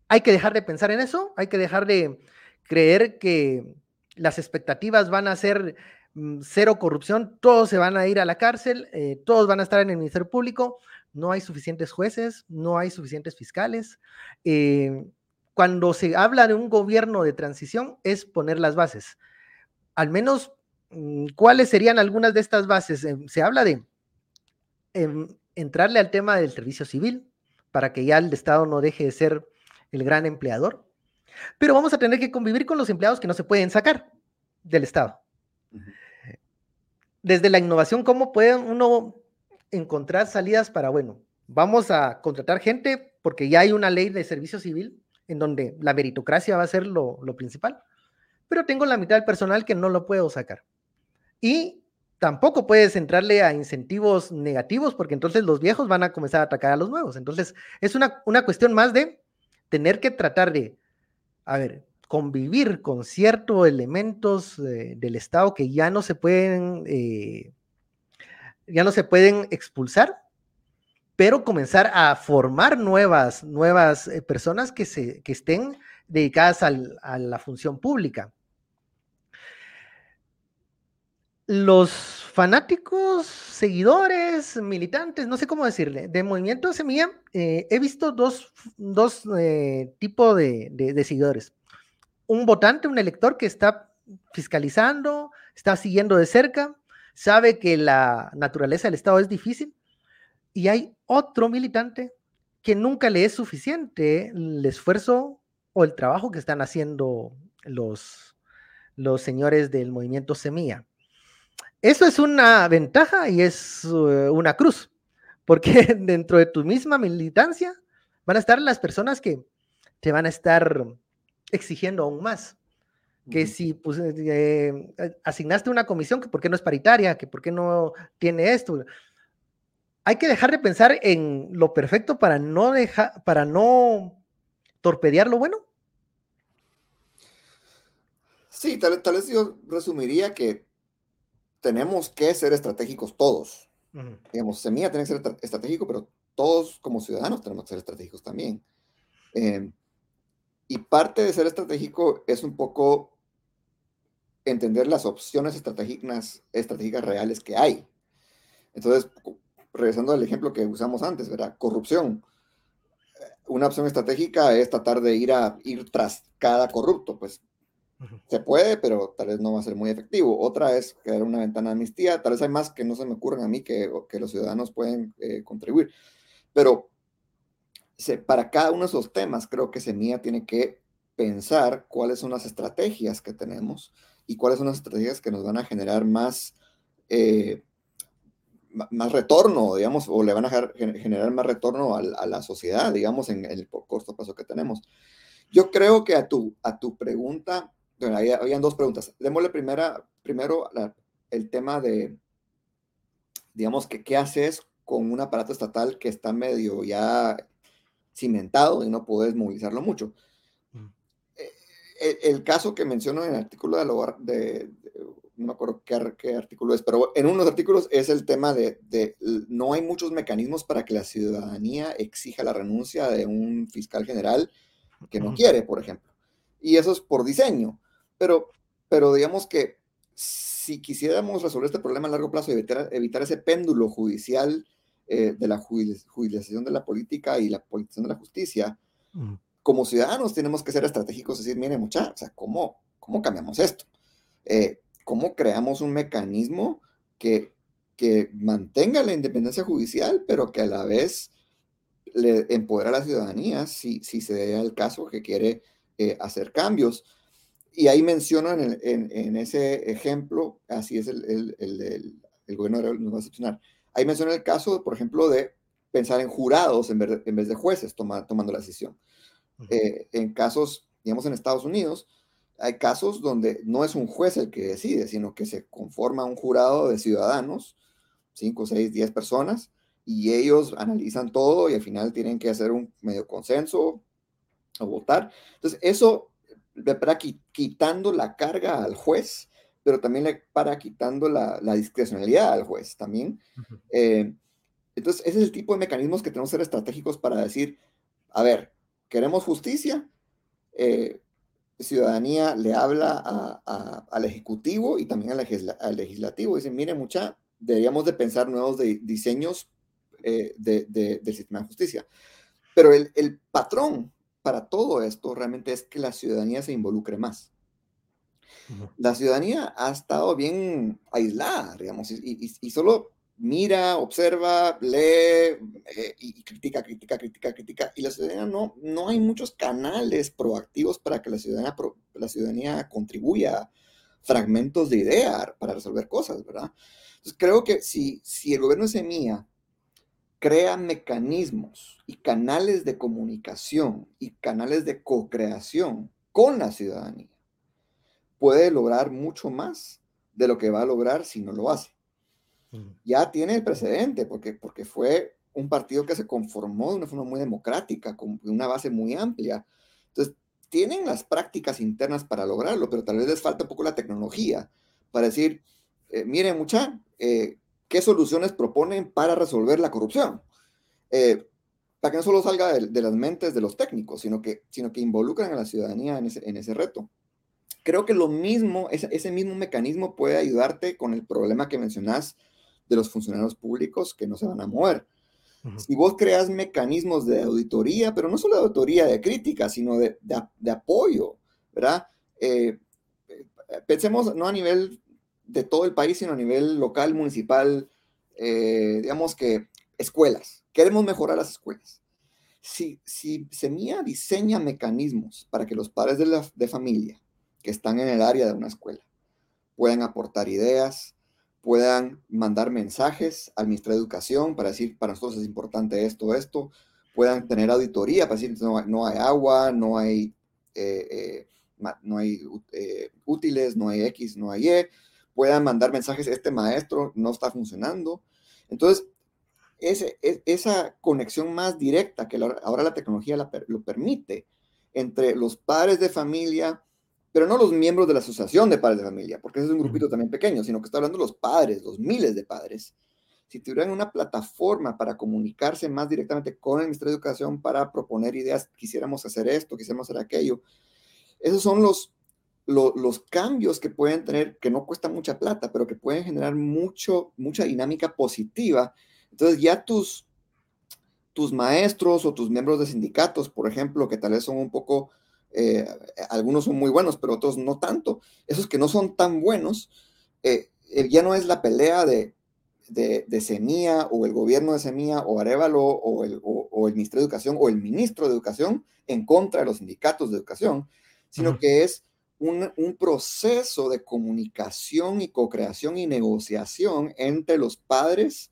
hay que dejar de pensar en eso, hay que dejar de creer que las expectativas van a ser mm, cero corrupción, todos se van a ir a la cárcel, eh, todos van a estar en el Ministerio Público, no hay suficientes jueces, no hay suficientes fiscales. Eh, cuando se habla de un gobierno de transición es poner las bases. Al menos Mm, ¿Cuáles serían algunas de estas bases? Em, se habla de em, entrarle al tema del servicio civil para que ya el Estado no deje de ser el gran empleador. Pero vamos a tener que convivir con los empleados que no se pueden sacar del Estado. Desde la innovación, ¿cómo puede uno encontrar salidas para, bueno, vamos a contratar gente porque ya hay una ley de servicio civil en donde la meritocracia va a ser lo, lo principal, pero tengo la mitad del personal que no lo puedo sacar. Y tampoco puedes entrarle a incentivos negativos porque entonces los viejos van a comenzar a atacar a los nuevos. Entonces es una, cuestión más de tener que tratar de, a ver, convivir con ciertos elementos del Estado que ya no se pueden, eh, ya no se pueden expulsar, pero comenzar a formar nuevas, nuevas eh, personas que, se, que estén dedicadas a la función pública los fanáticos, seguidores, militantes, no sé cómo decirle, de Movimiento Semilla, eh, he visto dos, eh, tipos de, seguidores. Un votante, un elector que está fiscalizando, está siguiendo de cerca, sabe que la naturaleza del Estado es difícil, y hay otro militante que nunca le es suficiente el esfuerzo o el trabajo que están haciendo los, los señores del movimiento Semilla. Eso es una ventaja y es eh, una cruz, porque <laughs> dentro de tu misma militancia van a estar las personas que te van a estar exigiendo aún más. Que si pues, eh, eh, asignaste una comisión, que por qué no es paritaria, que por qué no tiene esto. Hay que dejar de pensar en lo perfecto para no dejar, para no torpedear lo bueno. Sí, tal, tal vez yo resumiría que tenemos que ser estratégicos todos. Digamos, Semilla tiene que ser estratégico, pero todos como ciudadanos tenemos que ser estratégicos también. Em, y parte de ser estratégico es un poco entender las opciones estratégicas, estratégicas reales que hay. Entonces, regresando al ejemplo que usamos antes, ¿verdad? Corrupción. Una opción estratégica es tratar de ir a ir tras cada corrupto, pues se puede, pero tal vez no va a ser muy efectivo. Otra es crear una ventana de amnistía. Tal vez hay más que no se me ocurren a mí que, que los ciudadanos pueden eh, contribuir. Pero se, para cada uno de esos temas, creo que Semilla tiene que pensar cuáles son las estrategias que tenemos y cuáles son las estrategias que nos van a generar más, eh, más retorno, digamos, o le van a generar más retorno a, la sociedad, digamos, en, el corto plazo que tenemos. Yo creo que a tu, a tu pregunta, bueno, habían dos preguntas. Démosle primera, primero el tema de, digamos, que qué haces con un aparato estatal que está medio ya cimentado y no puedes movilizarlo mucho. Mm. Eh, el, caso que menciono en el artículo de, de, no me acuerdo qué, qué, artículo es, pero en unos artículos es el tema de, de, no hay muchos mecanismos para que la ciudadanía exija la renuncia de un fiscal general que no quiere, por ejemplo. Y eso es por diseño. Pero, pero digamos que si quisiéramos resolver este problema a largo plazo y evitar, evitar ese péndulo judicial eh, de la judicialización de la política y la politización de la justicia, como ciudadanos tenemos que ser estratégicos, decir, mire mucha, o sea, ¿cómo, cómo cambiamos esto? Eh, ¿Cómo creamos un mecanismo que, que mantenga la independencia judicial, pero que a la vez le empodera a la ciudadanía si, si se da el caso que quiere eh, hacer cambios? Y ahí menciono en, en, ese ejemplo, así es el, el, el, el gobierno nos va a excepcionar, ahí menciono el caso, por ejemplo, de pensar en jurados en vez de, en vez de jueces tomando la decisión. Eh, en casos, digamos, en Estados Unidos, hay casos donde no es un juez el que decide, sino que se conforma un jurado de ciudadanos, 5, 6, 10 personas, y ellos analizan todo y al final tienen que hacer un medio consenso o votar. Entonces, eso para quitando la carga al juez, pero también le para quitando la, discrecionalidad al juez también. Eh, entonces, ese es el tipo de mecanismos que tenemos que ser estratégicos para decir, a ver, queremos justicia, eh, ciudadanía le habla al Ejecutivo y también al, Legislativo. Dicen, mire, mucha, deberíamos de pensar nuevos diseños eh, del sistema de justicia. Pero el, patrón para todo esto realmente es que la ciudadanía se involucre más. La ciudadanía ha estado bien aislada, digamos, y solo mira, observa, lee eh, y critica, critica, critica, critica. Y la ciudadanía no, no hay muchos canales proactivos para que la ciudadanía, la ciudadanía contribuya fragmentos de idea para resolver cosas, ¿verdad? Entonces creo que si, si el gobierno de Semilla crea mecanismos y canales de comunicación y canales de co-creación con la ciudadanía, puede lograr mucho más de lo que va a lograr si no lo hace. Ya tiene el precedente, porque, porque fue un partido que se conformó de una forma muy democrática, con una base muy amplia. Entonces, tienen las prácticas internas para lograrlo, pero tal vez les falta un poco la tecnología para decir, eh, miren mucha, eh, ¿qué soluciones proponen para resolver la corrupción? Eh, para que no solo salga de, las mentes de los técnicos, sino que, sino que involucran a la ciudadanía en ese, en ese reto. Creo que lo mismo, ese, ese mismo mecanismo puede ayudarte con el problema que mencionas de los funcionarios públicos que no se van a mover. Si vos creas mecanismos de auditoría, pero no solo de auditoría de crítica, sino de, de, apoyo, ¿verdad? Eh, eh, pensemos no a nivel de todo el país, sino a nivel local, municipal, eh, digamos que escuelas. Queremos mejorar las escuelas. Si, si Semilla diseña mecanismos para que los padres de, la, de familia que están en el área de una escuela puedan aportar ideas, puedan mandar mensajes al Ministerio de Educación para decir, para nosotros es importante esto, esto, puedan tener auditoría para decir, no, no hay agua, no hay, eh, eh, no hay útiles, no hay X, no hay Y, puedan mandar mensajes, este maestro no está funcionando. Entonces, ese, esa conexión más directa que ahora la tecnología lo permite entre los padres de familia, pero no los miembros de la asociación de padres de familia, porque ese es un grupito también pequeño, sino que está hablando los padres, los miles de padres. Si tuvieran una plataforma para comunicarse más directamente con el Ministerio de Educación para proponer ideas, quisiéramos hacer esto, quisiéramos hacer aquello, esos son los, los, cambios que pueden tener, que no cuesta mucha plata, pero que pueden generar mucho, mucha dinámica positiva. Entonces ya tus, tus maestros o tus miembros de sindicatos, por ejemplo, que tal vez son un poco eh, algunos son muy buenos, pero otros no tanto. Esos que no son tan buenos, eh, eh, ya no es la pelea de, de, de, Semilla o el gobierno de Semilla o Arevalo o el, o, el Ministerio de Educación o el ministro de Educación en contra de los sindicatos de educación, sino que es un, un, proceso de comunicación y co-creación y negociación entre los padres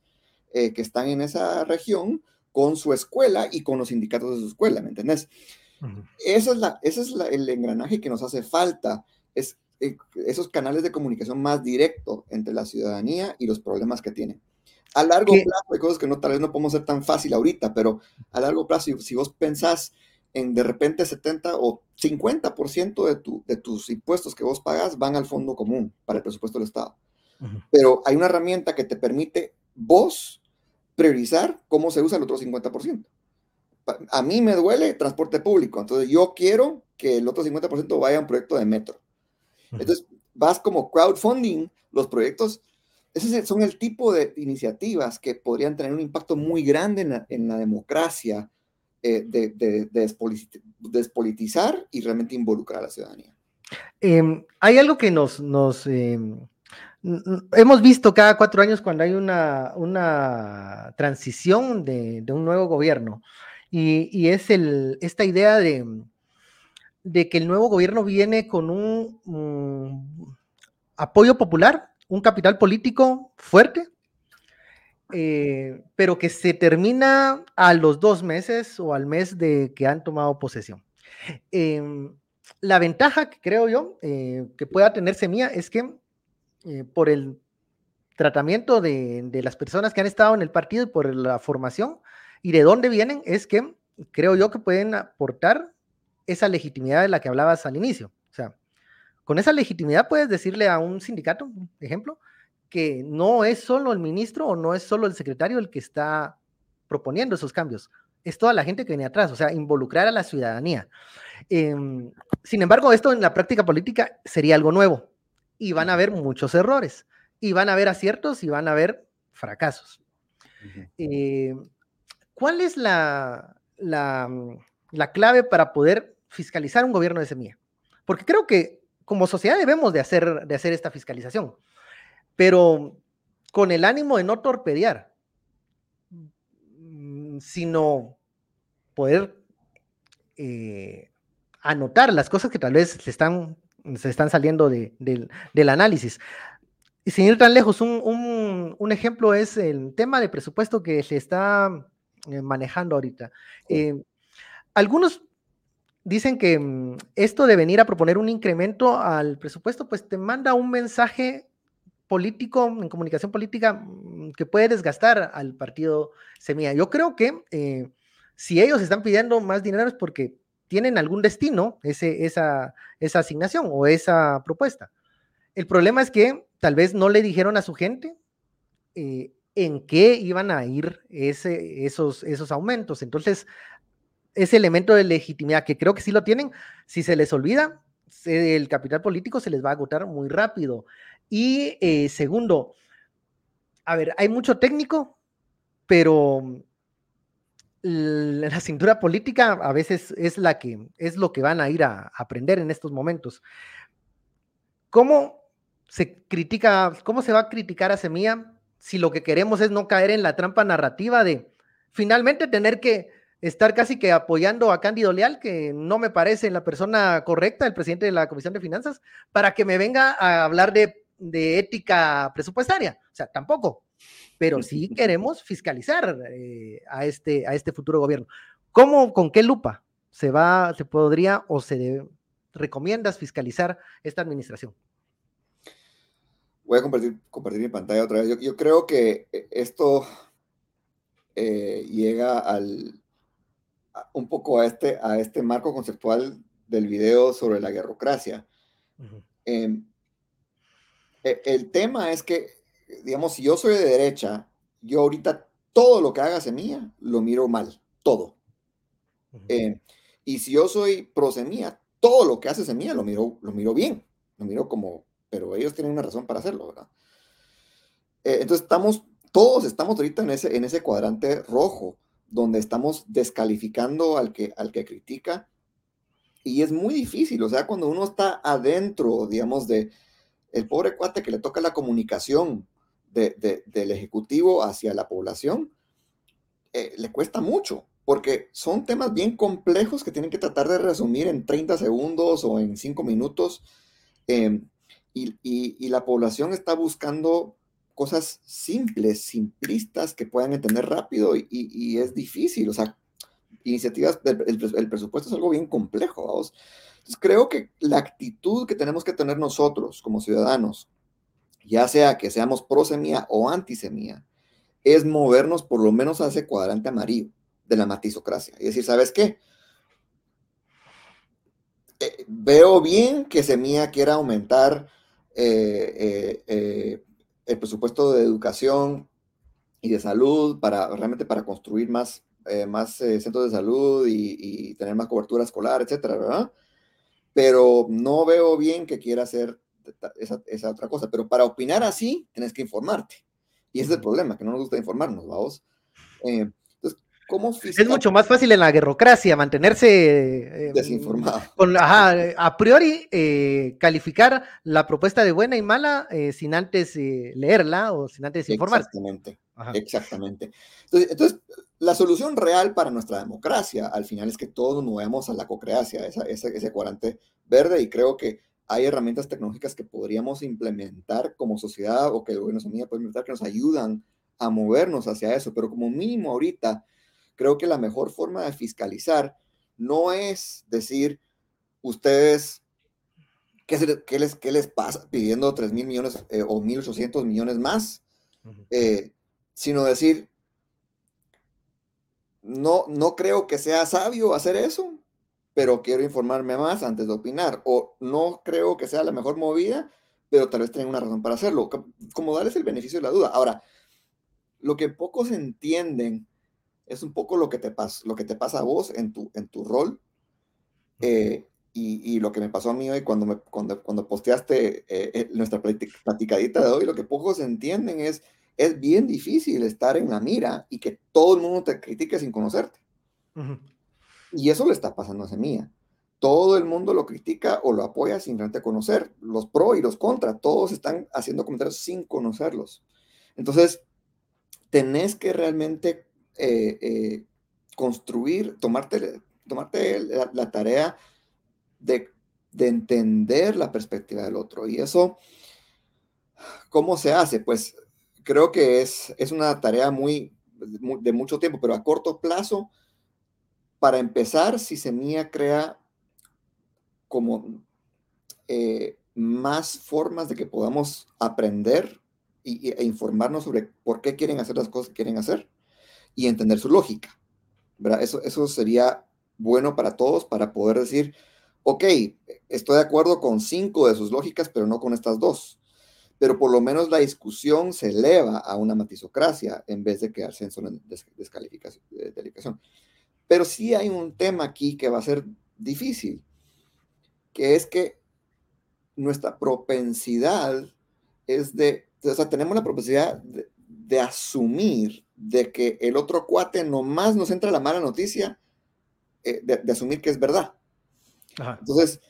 que están en esa región con su escuela y con los sindicatos de su escuela, ¿me entendés? Eso es, la, ese es el engranaje que nos hace falta, es eh, esos canales de comunicación más directo entre la ciudadanía y los problemas que tienen. A largo plazo hay cosas que no, tal vez no podemos ser tan fácil ahorita, pero a largo plazo, si, vos pensás en de repente 70 o 50% de, tu, de tus impuestos que vos pagas van al fondo común para el presupuesto del Estado. Pero hay una herramienta que te permite vos priorizar cómo se usa el otro 50% a mí me duele transporte público, entonces yo quiero que el otro 50% vaya a un proyecto de metro. Entonces vas como crowdfunding los proyectos. Esos son el tipo de iniciativas que podrían tener un impacto muy grande en la, democracia eh, de, despolitizar y realmente involucrar a la ciudadanía. Em, hay algo que nos, em, hemos visto cada cuatro años cuando hay una, transición de, un nuevo gobierno y, es el, esta idea de, de, que el nuevo gobierno viene con un mm, apoyo popular, un capital político fuerte, eh, pero que se termina a los dos meses o al mes de que han tomado posesión. Em, la ventaja que creo yo eh, que pueda tener Semilla es que eh, por el tratamiento de, las personas que han estado en el partido y por la formación y de dónde vienen, es que creo yo que pueden aportar esa legitimidad de la que hablabas al inicio. O sea, con esa legitimidad puedes decirle a un sindicato, ejemplo, que no es solo el ministro o no es solo el secretario el que está proponiendo esos cambios, es toda la gente que viene atrás, o sea, involucrar a la ciudadanía. Em, sin embargo, esto en la práctica política sería algo nuevo y van a haber muchos errores y van a haber aciertos y van a haber fracasos. Eh, ¿Cuál es la, la, la, clave para poder fiscalizar un gobierno de semilla? Porque creo que como sociedad debemos de hacer, de hacer esta fiscalización pero con el ánimo de no torpedear, mm, sino poder eh, anotar las cosas que tal vez se están, se están saliendo del análisis. Y sin ir tan lejos, un, ejemplo es el tema de presupuesto que se está eh, manejando ahorita. Eh, algunos dicen que mm, esto de venir a proponer un incremento al presupuesto, pues te manda un mensaje político, en comunicación política, mm, que puede desgastar al partido Semilla. Yo creo que eh, si ellos están pidiendo más dinero es porque tienen algún destino ese, esa, esa asignación o esa propuesta. El problema es que tal vez no le dijeron a su gente eh, en qué iban a ir ese, esos, esos aumentos. Entonces, ese elemento de legitimidad que creo que sí lo tienen, si se les olvida, el capital político se les va a agotar muy rápido. Y eh, segundo, a ver, hay mucho técnico, pero la cintura política a veces es la que es lo que van a ir a, aprender en estos momentos. ¿Cómo se critica, cómo se va a criticar a Semilla si lo que queremos es no caer en la trampa narrativa de finalmente tener que estar casi que apoyando a Cándido Leal, que no me parece la persona correcta, el presidente de la Comisión de Finanzas, para que me venga a hablar de de ética presupuestaria, o sea, tampoco, pero sí <laughs> queremos fiscalizar eh, a, este, a este futuro gobierno. ¿Cómo, con qué lupa se va, se podría o se recomiendas fiscalizar esta administración? Voy a compartir, compartir mi pantalla otra vez. Yo, creo que eh, esto eh, llega al, un poco a este, a este marco conceptual del video sobre la guerrocracia. El tema es que, digamos, si yo soy de derecha, yo ahorita todo lo que haga Semilla lo miro mal, todo. Eh, y si yo soy pro Semilla, todo lo que hace Semilla lo miro, lo miro bien, lo miro como, pero ellos tienen una razón para hacerlo, ¿verdad? Eh, entonces estamos, todos estamos ahorita en ese, en ese cuadrante rojo, donde estamos descalificando al que, al que critica. Y es muy difícil, o sea, cuando uno está adentro, digamos, de, el pobre cuate que le toca la comunicación del Ejecutivo hacia la población, eh, le cuesta mucho, porque son temas bien complejos que tienen que tratar de resumir en 30 segundos o en 5 minutos, em, y, la población está buscando cosas simples, simplistas, que puedan entender rápido, y, es difícil, o sea, iniciativas, el, presupuesto es algo bien complejo, vamos creo que la actitud que tenemos que tener nosotros como ciudadanos, ya sea que seamos pro semilla o anti semilla, es movernos por lo menos a ese cuadrante amarillo de la matizocracia. Y decir, ¿sabes qué? Eh, veo bien que Semilla quiera aumentar eh, eh, el presupuesto de educación y de salud para realmente para construir más, más centros de salud y, y, tener más cobertura escolar, etcétera, ¿verdad? pero no veo bien que quiera hacer esa, otra cosa. Pero para opinar así, tienes que informarte. Y ese es el problema, que no nos gusta informarnos, vamos. Eh, entonces, ¿cómo Es mucho más fácil en la guerrocracia mantenerse eh, desinformado. Con, a priori eh, calificar la propuesta de buena y mala eh, sin antes leerla o sin antes informar. Exactamente, exactamente. Entonces, la solución real para nuestra democracia al final es que todos nos movemos a la cocreacia, ese cuadrante verde, y creo que hay herramientas tecnológicas que podríamos implementar como sociedad o que el gobierno puede implementar que nos ayudan a movernos hacia eso, pero como mínimo ahorita creo que la mejor forma de fiscalizar no es decir, ustedes, ¿qué, les, qué les pasa pidiendo 3 mil millones eh, o 1.800 millones más? Eh, sino decir, no, no creo que sea sabio hacer eso, pero quiero informarme más antes de opinar. O no creo que sea la mejor movida, pero tal vez tenga una razón para hacerlo. Como darles el beneficio de la duda. Ahora, lo que pocos entienden es un poco lo que te, pasa, lo que te pasa a vos en tu, en tu rol. Eh, y, y, lo que me pasó a mí hoy cuando, me, cuando, cuando posteaste eh, eh, nuestra platicadita de hoy, lo que pocos entienden es, es bien difícil estar en la mira y que todo el mundo te critique sin conocerte. Y eso le está pasando a Semilla. Todo el mundo lo critica o lo apoya sin realmente conocer. Los pro y los contra, todos están haciendo comentarios sin conocerlos. Entonces, tenés que realmente eh, eh, construir, tomarte, tomarte la, tarea de, entender la perspectiva del otro. Y eso, ¿cómo se hace? Pues creo que es, es una tarea muy, de mucho tiempo, pero a corto plazo, para empezar, si Semilla crea como eh, más formas de que podamos aprender e informarnos sobre por qué quieren hacer las cosas que quieren hacer, y entender su lógica. ¿verdad? Eso, eso sería bueno para todos para poder decir, ok, estoy de acuerdo con cinco de sus lógicas, pero no con estas dos. Pero por lo menos la discusión se eleva a una matizocracia en vez de quedarse en de descalificación. Pero sí hay un tema aquí que va a ser difícil, que es que nuestra propensidad es de, o sea, tenemos la propensidad de, de asumir de que el otro cuate nomás nos entra la mala noticia, eh, de, asumir que es verdad. Entonces,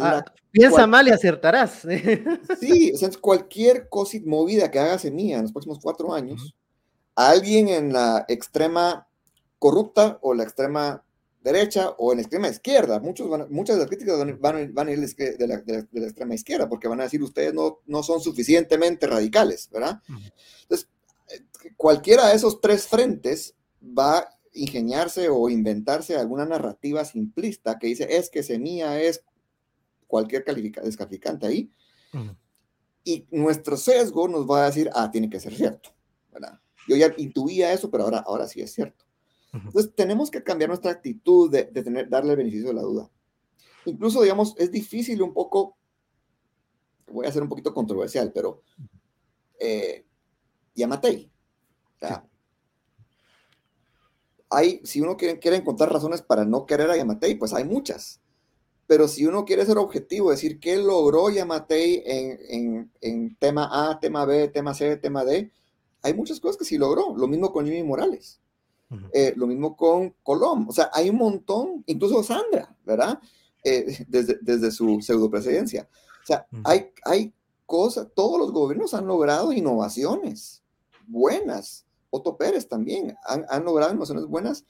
ah, piensa mal y acertarás. <laughs> sí, o sea, cualquier cosa movida que haga Semilla en los próximos cuatro años, alguien en la extrema corrupta o la extrema derecha o en la extrema izquierda, muchos muchas de las críticas van, a ir de la, de, la, extrema izquierda porque van a decir ustedes no, no son suficientemente radicales, ¿verdad? Entonces, cualquiera de esos tres frentes va a ingeniarse o inventarse alguna narrativa simplista que dice es que semilla es cualquier descalificante ahí. Y nuestro sesgo nos va a decir, ah, tiene que ser cierto. Yo ya intuía eso, pero ahora, ahora sí es cierto. Entonces tenemos que cambiar nuestra actitud de, tener, darle el beneficio de la duda. Incluso, digamos, es difícil un poco, voy a ser un poquito controversial, pero eh, Yamatei. hay, si uno quiere, quiere, encontrar razones para no querer a Yamatei, pues hay muchas. Pero si uno quiere ser objetivo, decir qué logró Yamatei en, en, en, tema A, tema B, tema C, tema D, hay muchas cosas que sí logró. Lo mismo con Jimmy Morales. Eh, lo mismo con Colón. O sea, hay un montón, incluso Sandra, ¿verdad? Eh, desde, desde, su pseudo presidencia. O sea, hay, hay cosas, todos los gobiernos han logrado innovaciones buenas. Otto Pérez también han, han logrado innovaciones buenas,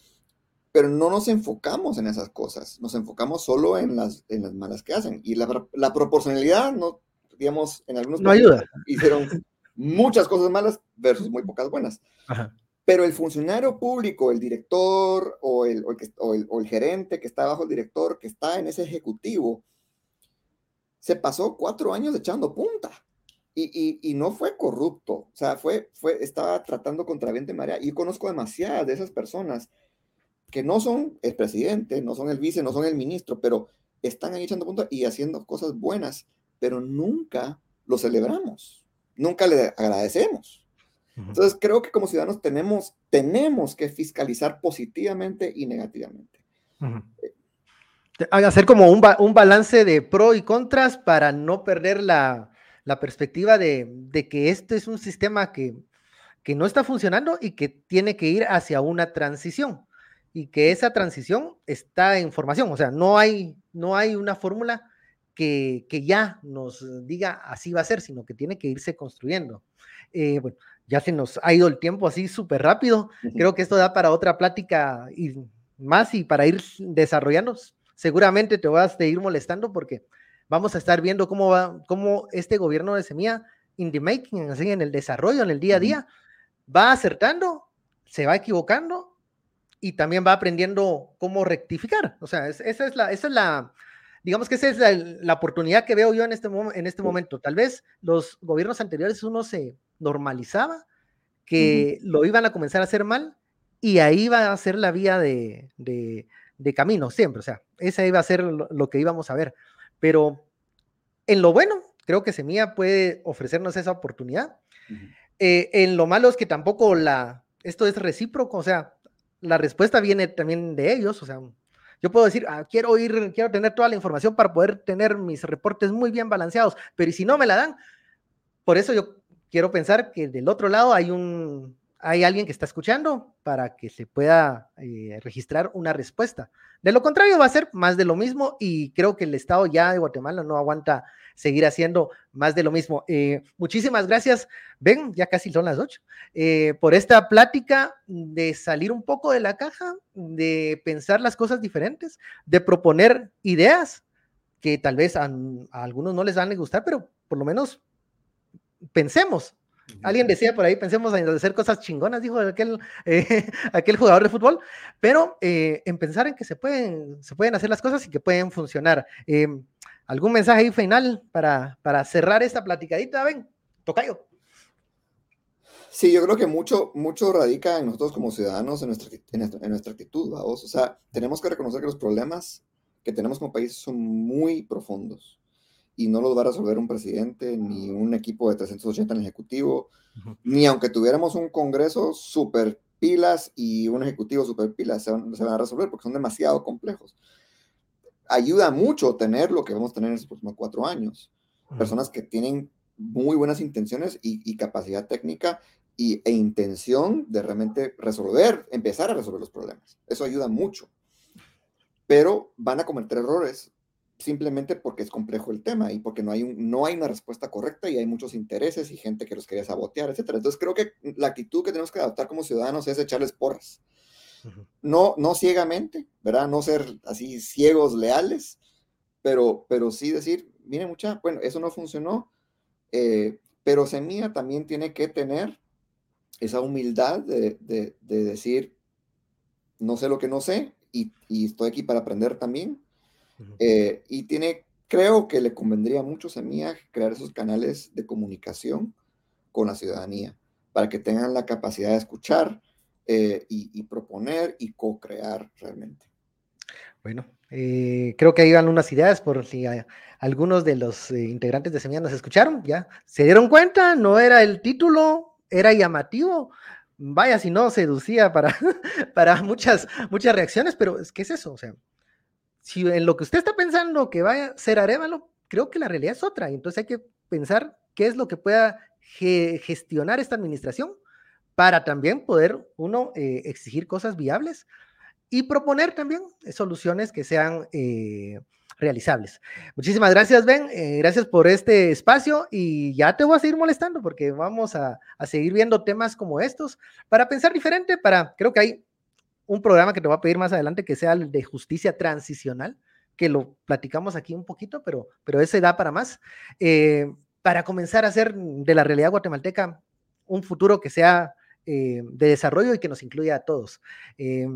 pero no nos enfocamos en esas cosas, nos enfocamos solo en las, en las malas que hacen. Y la, la proporcionalidad, no, digamos, en algunos no ayuda. hicieron muchas cosas malas versus muy pocas buenas. Pero el funcionario público, el director o el, o el, o el gerente que está bajo el director, que está en ese ejecutivo, se pasó cuatro años echando punta. Y, y, no fue corrupto, o sea, fue, fue, estaba tratando contra viento y marea. Y conozco demasiadas de esas personas que no son el presidente, no son el vice, no son el ministro, pero están ahí echando punta y haciendo cosas buenas, pero nunca lo celebramos, nunca le agradecemos. Entonces creo que como ciudadanos tenemos, tenemos que fiscalizar positivamente y negativamente. Hacer como un, un balance de pro y contras para no perder la, la perspectiva de, que este es un sistema que, que no está funcionando y que tiene que ir hacia una transición y que esa transición está en formación, o sea, no hay, no hay una fórmula que, que, ya nos diga así va a ser, sino que tiene que irse construyendo. Eh, bueno, ya se nos ha ido el tiempo así súper rápido. Creo que esto da para otra plática y más y para ir desarrollando. Seguramente te vas a ir molestando porque vamos a estar viendo cómo va, cómo este gobierno de Semilla in the making, así en el desarrollo, en el día a día, va acertando, se va equivocando y también va aprendiendo cómo rectificar. O sea, esa es la, esa es la, digamos que esa es la, oportunidad que veo yo en este, en este momento. Tal vez los gobiernos anteriores uno se normalizaba que lo iban a comenzar a hacer mal y ahí va a ser la vía de, de, camino siempre. O sea, esa iba a ser lo, que íbamos a ver. Pero en lo bueno, creo que Semilla puede ofrecernos esa oportunidad. Eh, en lo malo es que tampoco la, esto es recíproco, o sea, la respuesta viene también de ellos, o sea, yo puedo decir, ah, quiero ir, quiero tener toda la información para poder tener mis reportes muy bien balanceados, pero si no me la dan? Por eso yo quiero pensar que del otro lado hay un, hay alguien que está escuchando para que se pueda eh, registrar una respuesta. De lo contrario, va a ser más de lo mismo y creo que el Estado ya de Guatemala no aguanta seguir haciendo más de lo mismo. Eh, muchísimas gracias, Ben, ya casi son las ocho, eh, por esta plática de salir un poco de la caja, de pensar las cosas diferentes, de proponer ideas que tal vez a, a algunos no les van a gustar, pero por lo menos pensemos Alguien decía por ahí, pensemos en hacer cosas chingonas, dijo aquel, <laughs> eh, aquel jugador de fútbol, pero eh, en pensar en que se pueden, se pueden hacer las cosas y que pueden funcionar. Em, ¿Algún mensaje ahí final para, para cerrar esta platicadita? Ven, Tocayo. Sí, yo creo que mucho, mucho radica en nosotros como ciudadanos, en nuestra, en nuestra, actitud, vamos. O sea, tenemos que reconocer que los problemas que tenemos como país son muy profundos y no los va a resolver un presidente, ni un equipo de 380 en el Ejecutivo, ni aunque tuviéramos un Congreso super pilas y un Ejecutivo super pilas, se van, a resolver porque son demasiado complejos. Ayuda mucho tener lo que vamos a tener en los próximos cuatro años. Personas que tienen muy buenas intenciones y, capacidad técnica y, e intención de realmente resolver, empezar a resolver los problemas. Eso ayuda mucho. Pero van a cometer errores simplemente porque es complejo el tema y porque no hay, un, no hay una respuesta correcta y hay muchos intereses y gente que los quería sabotear, etc. Entonces creo que la actitud que tenemos que adoptar como ciudadanos es echarles porras. No, no ciegamente, ¿verdad? No ser así ciegos, leales, pero, pero sí decir, mire mucha, bueno, eso no funcionó, eh, pero Semilla también tiene que tener esa humildad de, de, decir, no sé lo que no sé y, y estoy aquí para aprender también eh, y tiene, creo que le convendría mucho a Semilla crear esos canales de comunicación con la ciudadanía para que tengan la capacidad de escuchar eh, y, proponer y co-crear realmente. Bueno, eh, creo que ahí van unas ideas por si algunos de los integrantes de Semilla nos escucharon, ya se dieron cuenta, no era el título, era llamativo. Vaya, si no seducía para, <laughs> para muchas, muchas reacciones, pero es que es eso, o sea, si en lo que usted está pensando que vaya a ser Arevalo, creo que la realidad es otra. Entonces hay que pensar qué es lo que pueda gestionar esta administración para también poder uno eh, exigir cosas viables y proponer también soluciones que sean eh, realizables. Muchísimas gracias, Ben. Eh, gracias por este espacio y ya te voy a seguir molestando porque vamos a, a seguir viendo temas como estos para pensar diferente, para, creo que hay un programa que te voy a pedir más adelante que sea el de justicia transicional, que lo platicamos aquí un poquito, pero, pero ese da para más, eh, para comenzar a hacer de la realidad guatemalteca un futuro que sea eh, de desarrollo y que nos incluya a todos. Eh,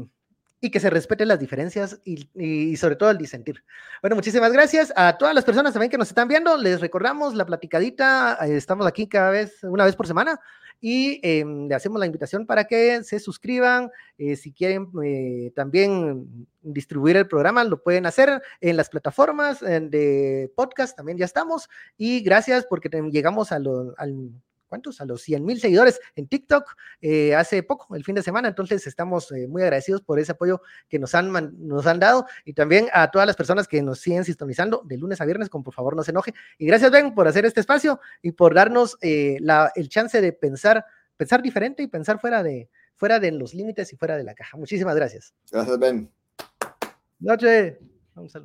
y que se respeten las diferencias y, sobre todo el disentir. Bueno, muchísimas gracias a todas las personas también que nos están viendo. Les recordamos la platicadita, estamos aquí cada vez, una vez por semana y em, le hacemos la invitación para que se suscriban. Eh, si quieren eh, también distribuir el programa, lo pueden hacer en las plataformas de podcast, también ya estamos. Y gracias porque llegamos a lo, al ¿cuántos? A los 100 mil seguidores en TikTok eh, hace poco, el fin de semana. Entonces estamos eh, muy agradecidos por ese apoyo que nos han, nos han dado y también a todas las personas que nos siguen sintonizando de lunes a viernes, con por favor no se enoje. Y gracias, Ben, por hacer este espacio y por darnos eh, la, el chance de pensar pensar diferente y pensar fuera de, fuera de los límites y fuera de la caja. Muchísimas gracias. Gracias, Ben. Noche. Vamos a...